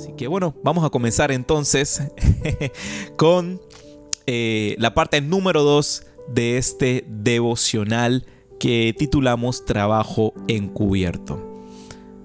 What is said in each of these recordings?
Así que bueno, vamos a comenzar entonces con eh, la parte número 2 de este devocional que titulamos Trabajo encubierto.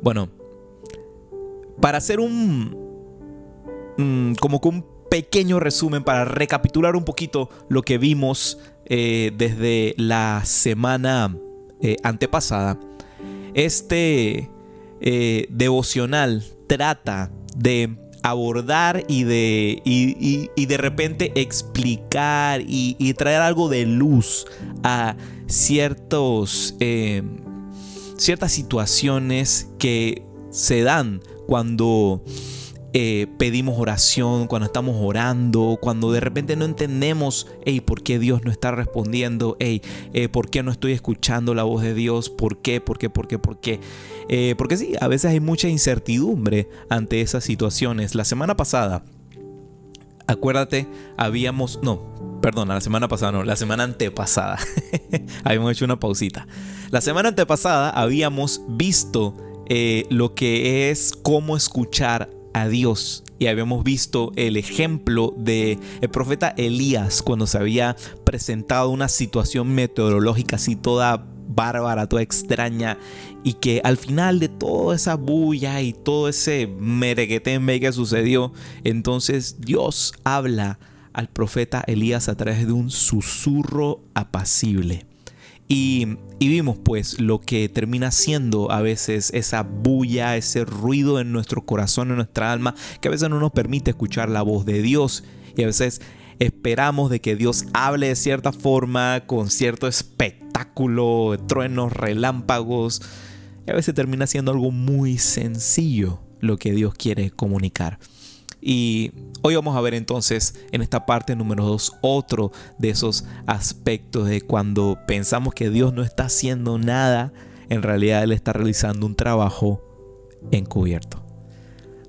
Bueno, para hacer un... como que un pequeño resumen, para recapitular un poquito lo que vimos eh, desde la semana eh, antepasada, este devocional trata de abordar y de, y, de repente explicar y, traer algo de luz a ciertos, ciertas situaciones que se dan cuando eh, pedimos oración, cuando estamos orando, cuando de repente no entendemos, hey, ¿por qué Dios no está respondiendo? Hey, eh, ¿por qué no estoy escuchando la voz de Dios? ¿Por qué? ¿Por qué? ¿Por qué? ¿Por qué? Eh, porque sí, a veces hay mucha incertidumbre ante esas situaciones. La semana pasada, acuérdate, habíamos, no, perdón, la semana pasada no, la semana antepasada, habíamos hecho una pausita. La semana antepasada habíamos visto lo que es cómo escuchar a Dios. Y habíamos visto el ejemplo de el profeta Elías cuando se había presentado una situación meteorológica así toda bárbara, toda extraña, y que al final de toda esa bulla y todo ese merequetembe que sucedió, entonces Dios habla al profeta Elías a través de un susurro apacible. Y, vimos pues lo que termina siendo a veces esa bulla, ese ruido en nuestro corazón, en nuestra alma, que a veces no nos permite escuchar la voz de Dios. Y a veces esperamos de que Dios hable de cierta forma, con cierto espectáculo, truenos, relámpagos. Y a veces termina siendo algo muy sencillo lo que Dios quiere comunicar. Y hoy vamos a ver entonces en esta parte número 2 otro de esos aspectos de cuando pensamos que Dios no está haciendo nada, en realidad Él está realizando un trabajo encubierto.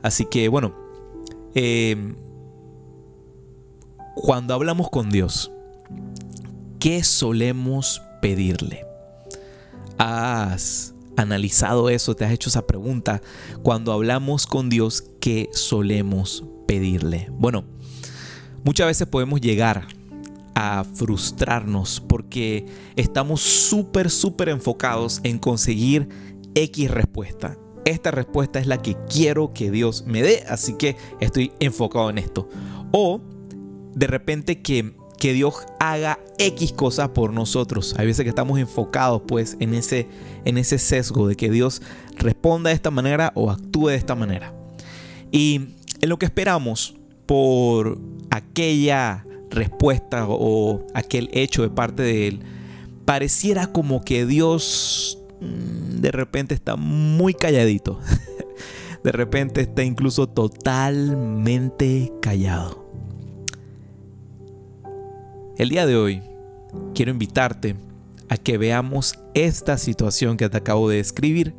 Así que bueno, em, cuando hablamos con Dios, ¿qué solemos pedirle? ¿Has analizado eso? ¿Te has hecho esa pregunta? Cuando hablamos con Dios, ¿qué solemos pedirle? Bueno, muchas veces podemos llegar a frustrarnos porque estamos súper, súper enfocados en conseguir X respuesta. Esta respuesta es la que quiero que Dios me dé, así que estoy enfocado en esto. O de repente que que Dios haga X cosas por nosotros. Hay veces que estamos enfocados pues en ese, en ese sesgo de que Dios responda de esta manera o actúe de esta manera. Y en lo que esperamos por aquella respuesta o aquel hecho de parte de Él, pareciera como que Dios mm, de repente está muy calladito. De repente está incluso totalmente callado. El día de hoy quiero invitarte a que veamos esta situación que te acabo de describir,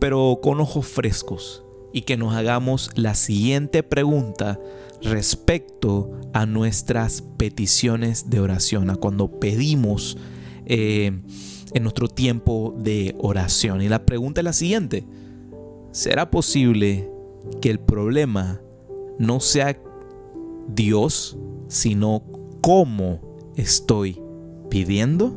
pero con ojos frescos y que nos hagamos la siguiente pregunta respecto a nuestras peticiones de oración, a cuando pedimos eh, en nuestro tiempo de oración. Y la pregunta es la siguiente, ¿será posible que el problema no sea Dios, sino cómo estoy pidiendo?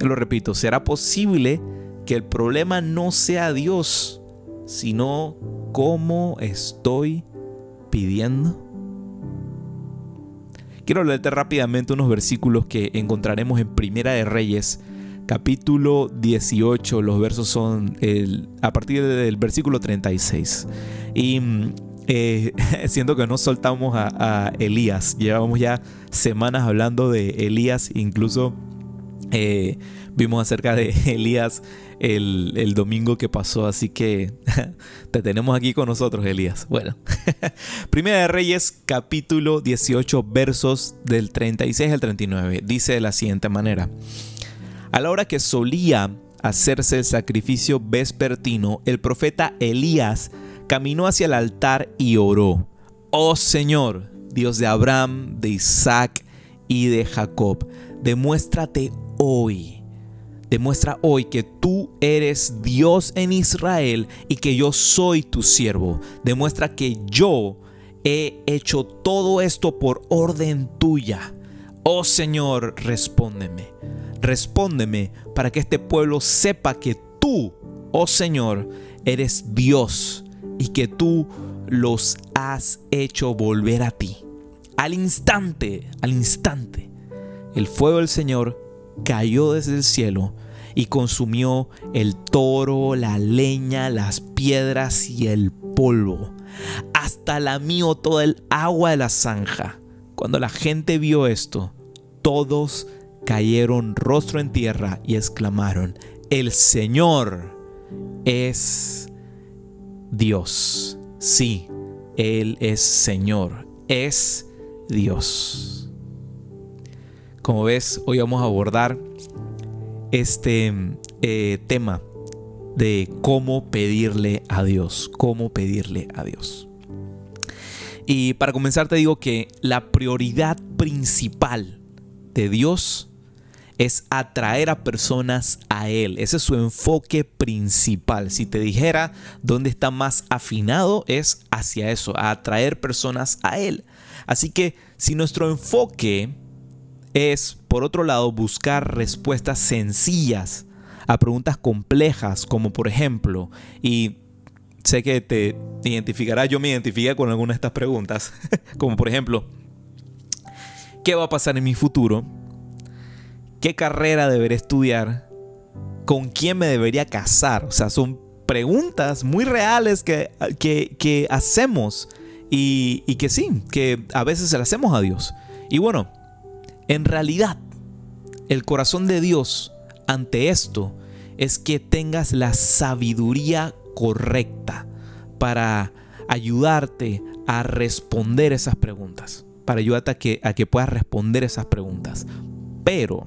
Lo repito, ¿será posible que el problema no sea Dios, sino cómo estoy pidiendo? Quiero leerte rápidamente unos versículos que encontraremos en Primera de Reyes, capítulo 18. Los versos son el, a partir del versículo 36. Y eh, siento que no soltamos a, Elías. Llevamos ya semanas hablando de Elías, incluso eh, vimos acerca de Elías el, domingo que pasó, así que te tenemos aquí con nosotros, Elías. Bueno, Primera de Reyes, capítulo 18, versos del 36 al 39, dice de la siguiente manera. A la hora que solía hacerse el sacrificio vespertino, el profeta Elías caminó hacia el altar y oró, Oh Señor, Dios de Abraham, de Isaac y de Jacob, demuéstrate hoy Demuestra hoy que tú eres Dios en Israel y que yo soy tu siervo. Demuestra que yo he hecho todo esto por orden tuya. Oh Señor, respóndeme. Respóndeme para que este pueblo sepa que tú, oh Señor, eres Dios y que tú los has hecho volver a ti. Al instante, al instante, el fuego del Señor cayó desde el cielo y consumió el toro, la leña, las piedras y el polvo. Hasta lamió toda el agua de la zanja. Cuando la gente vio esto, todos cayeron rostro en tierra y exclamaron, el Señor es Dios. Sí, Él es Señor, es Dios. Como ves, hoy vamos a abordar este eh, tema de cómo pedirle a Dios, cómo pedirle a Dios. Y para comenzar te digo que la prioridad principal de Dios es atraer a personas a Él. Ese es su enfoque principal. Si te dijera dónde está más afinado es hacia eso, a atraer personas a Él. Así que si nuestro enfoque es, por otro lado, buscar respuestas sencillas a preguntas complejas, como por ejemplo, y sé que te identificarás, yo me identifiqué con alguna de estas preguntas, como por ejemplo, ¿qué va a pasar en mi futuro? ¿Qué carrera deberé estudiar? ¿Con quién me debería casar? O sea, son preguntas muy reales que, que, hacemos y, y que sí, que a veces se las hacemos a Dios. Y bueno, en realidad, el corazón de Dios ante esto es que tengas la sabiduría correcta para ayudarte a responder esas preguntas, para ayudarte a que, a que puedas responder esas preguntas. Pero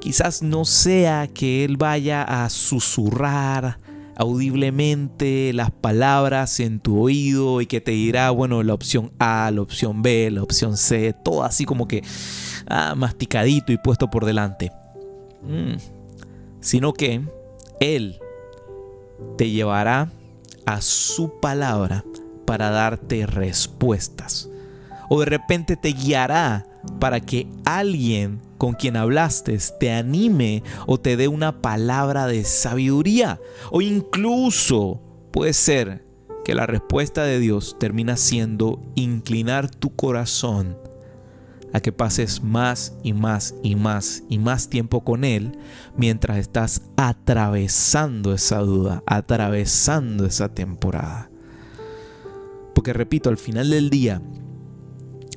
quizás no sea que Él vaya a susurrar audiblemente las palabras en tu oído y que te dirá, bueno, la opción A, la opción B, la opción C, todo así como que ah, masticadito y puesto por delante. Mm. Sino que Él te llevará a su palabra para darte respuestas. O de repente te guiará para que alguien con quien hablaste te anime o te dé una palabra de sabiduría. O incluso puede ser que la respuesta de Dios termina siendo inclinar tu corazón a que pases más y más y más y más tiempo con Él mientras estás atravesando esa duda, atravesando esa temporada. Porque repito, al final del día,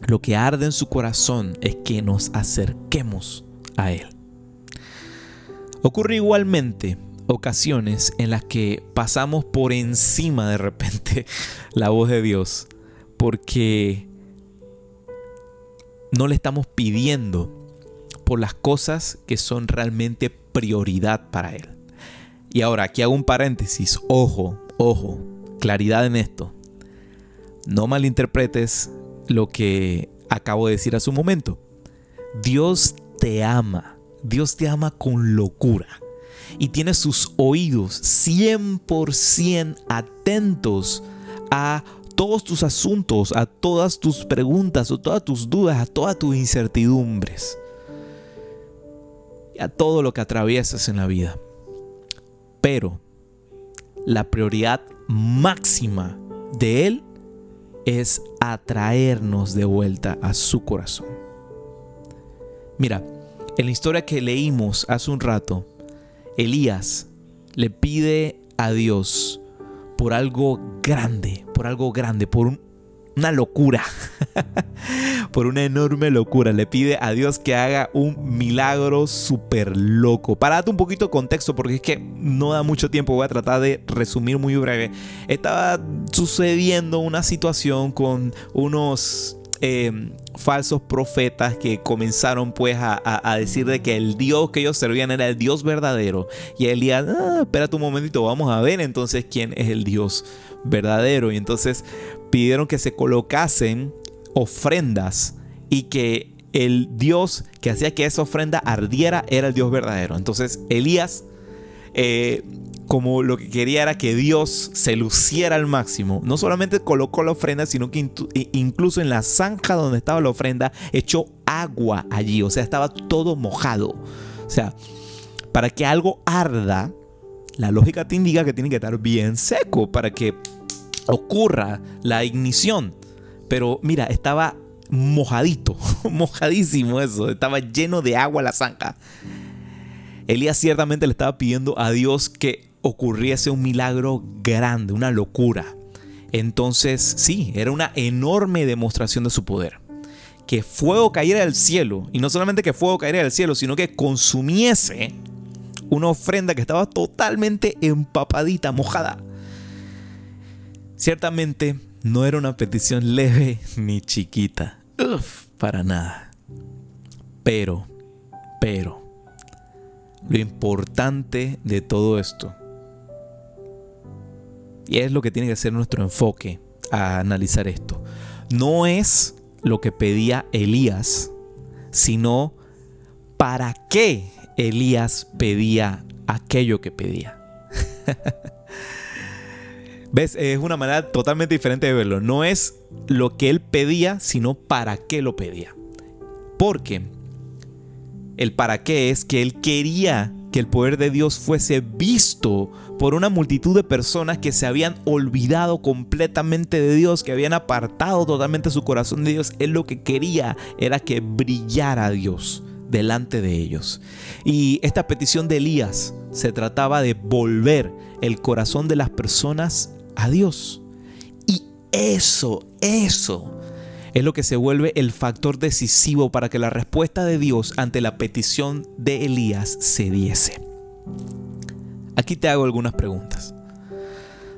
lo que arde en su corazón es que nos acerquemos a Él. Ocurre igualmente ocasiones en las que pasamos por encima de repente la voz de Dios porque no le estamos pidiendo por las cosas que son realmente prioridad para Él. Y ahora aquí hago un paréntesis, ojo, ojo, claridad en esto. No malinterpretes lo que acabo de decir hace un momento. Dios te ama. Dios te ama con locura. Y tiene sus oídos 100% atentos a todos tus asuntos, a todas tus preguntas, a todas tus dudas, a todas tus incertidumbres. Y a todo lo que atraviesas en la vida. Pero la prioridad máxima de Él es atraernos de vuelta a su corazón. Mira, en la historia que leímos hace un rato, Elías le pide a Dios por algo grande, por algo grande, por una locura, por una enorme locura. Le pide a Dios que haga un milagro súper loco. Para darte un poquito de contexto, porque es que no da mucho tiempo, voy a tratar de resumir muy breve. Estaba sucediendo una situación con unos eh, falsos profetas que comenzaron pues a, decir de que el Dios que ellos servían era el Dios verdadero. Y Elías, ah, espérate un momentito, vamos a ver entonces quién es el Dios verdadero. Y entonces pidieron que se colocasen ofrendas y que el Dios que hacía que esa ofrenda ardiera era el Dios verdadero. Entonces Elías, eh, como lo que quería era que Dios se luciera al máximo, no solamente colocó la ofrenda, sino que incluso en la zanja donde estaba la ofrenda echó agua allí, o sea, estaba todo mojado. O sea, para que algo arda, la lógica te indica que tiene que estar bien seco para que ocurra la ignición. Pero mira, estaba mojadito, mojadísimo eso, estaba lleno de agua la zanja. Elías ciertamente le estaba pidiendo a Dios que ocurriese un milagro grande, una locura. Entonces, sí, era una enorme demostración de su poder. Que fuego cayera del cielo, y no solamente que fuego cayera del cielo, sino que consumiese una ofrenda que estaba totalmente empapadita, mojada. Ciertamente no era una petición leve ni chiquita. Uf, para nada. Pero, pero, lo importante de todo esto, y es lo que tiene que ser nuestro enfoque a analizar esto, no es lo que pedía Elías, sino para qué Elías pedía aquello que pedía. ¿Ves? Es una manera totalmente diferente de verlo. No es lo que él pedía, sino para qué lo pedía. Porque el para qué es que él quería que el poder de Dios fuese visto por una multitud de personas que se habían olvidado completamente de Dios, que habían apartado totalmente su corazón de Dios. Él lo que quería era que brillara Dios delante de ellos. Y esta petición de Elías se trataba de volver el corazón de las personas a Dios. Y eso, eso es lo que se vuelve el factor decisivo para que la respuesta de Dios ante la petición de Elías se diese. Aquí te hago algunas preguntas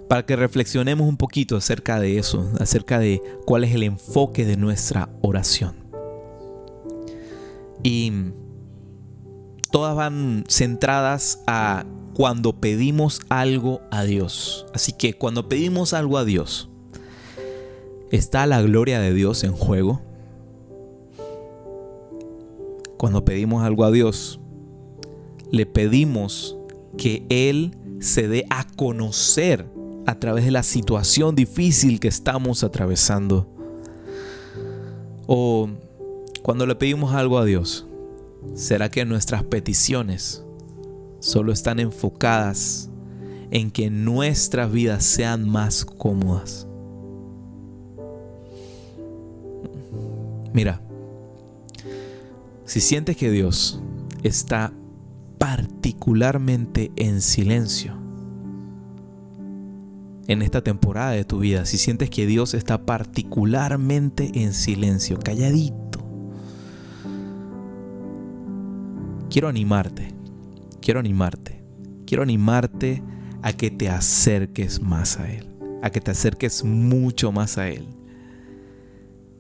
para que reflexionemos un poquito acerca de eso, acerca de cuál es el enfoque de nuestra oración. Y todas van centradas a cuando pedimos algo a Dios. Así que cuando pedimos algo a Dios, ¿está la gloria de Dios en juego? Cuando pedimos algo a Dios, le pedimos que Él se dé a conocer a través de la situación difícil que estamos atravesando. O cuando le pedimos algo a Dios, ¿será que nuestras peticiones solo están enfocadas en que nuestras vidas sean más cómodas? Mira, si sientes que Dios está particularmente en silencio en esta temporada de tu vida, si sientes que Dios está particularmente en silencio, calladito, quiero animarte, quiero animarte, quiero animarte a que te acerques más a Él, a que te acerques mucho más a Él.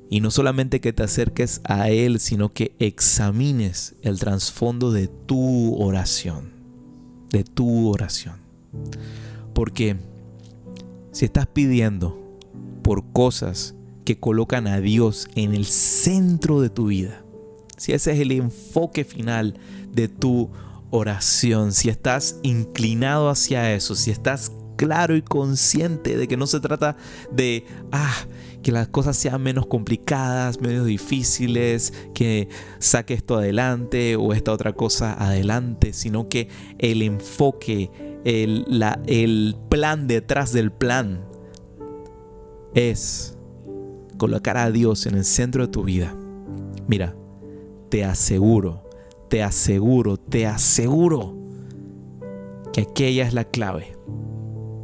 Y no solamente que te acerques a Él, sino que examines el trasfondo de tu oración, de tu oración. Porque si estás pidiendo por cosas que colocan a Dios en el centro de tu vida, si ese es el enfoque final de tu oración, si estás inclinado hacia eso, si estás claro y consciente de que no se trata de, ah, que las cosas sean menos complicadas, menos difíciles, que saque esto adelante o esta otra cosa adelante, sino que el enfoque, el, el plan detrás del plan es colocar a Dios en el centro de tu vida. Mira, te aseguro, te aseguro, te aseguro que aquella es la clave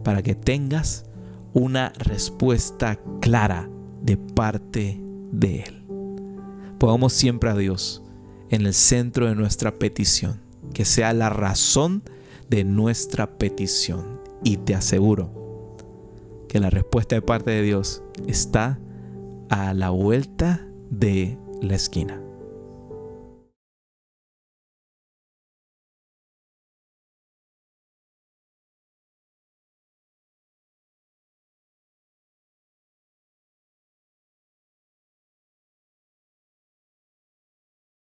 para que tengas una respuesta clara de parte de Él. Pongamos siempre a Dios en el centro de nuestra petición, que sea la razón de nuestra petición. Y te aseguro que la respuesta de parte de Dios está a la vuelta de la esquina.